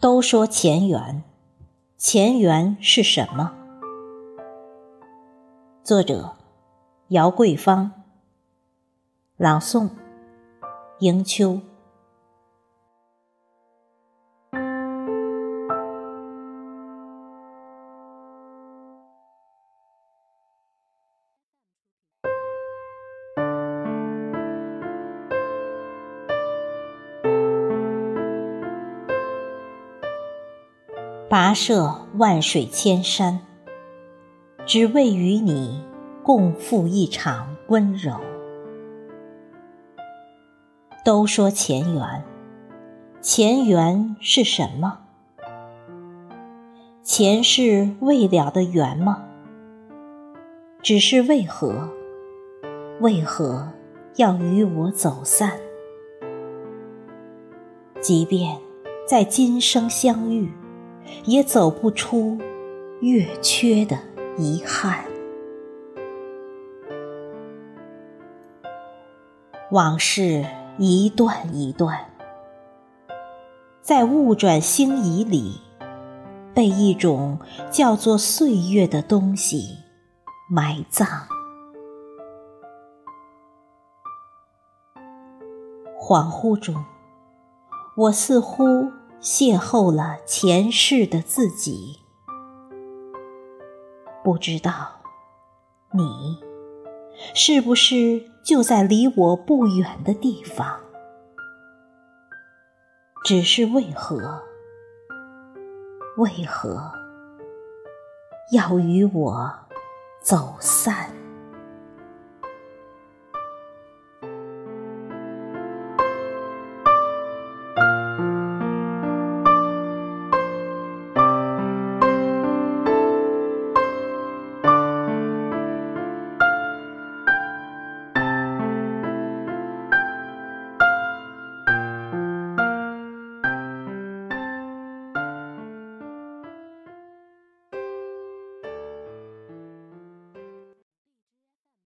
都说前缘，前缘是什么？作者：姚桂芳。朗诵：迎秋。跋涉万水千山，只为与你共赴一场温柔。都说前缘，前缘是什么？前世未了的缘吗？只是为何？为何要与我走散？即便在今生相遇。也走不出月缺的遗憾。往事一段一段，在物转星移里，被一种叫做岁月的东西埋葬。恍惚中，我似乎。邂逅了前世的自己，不知道你是不是就在离我不远的地方？只是为何，为何要与我走散？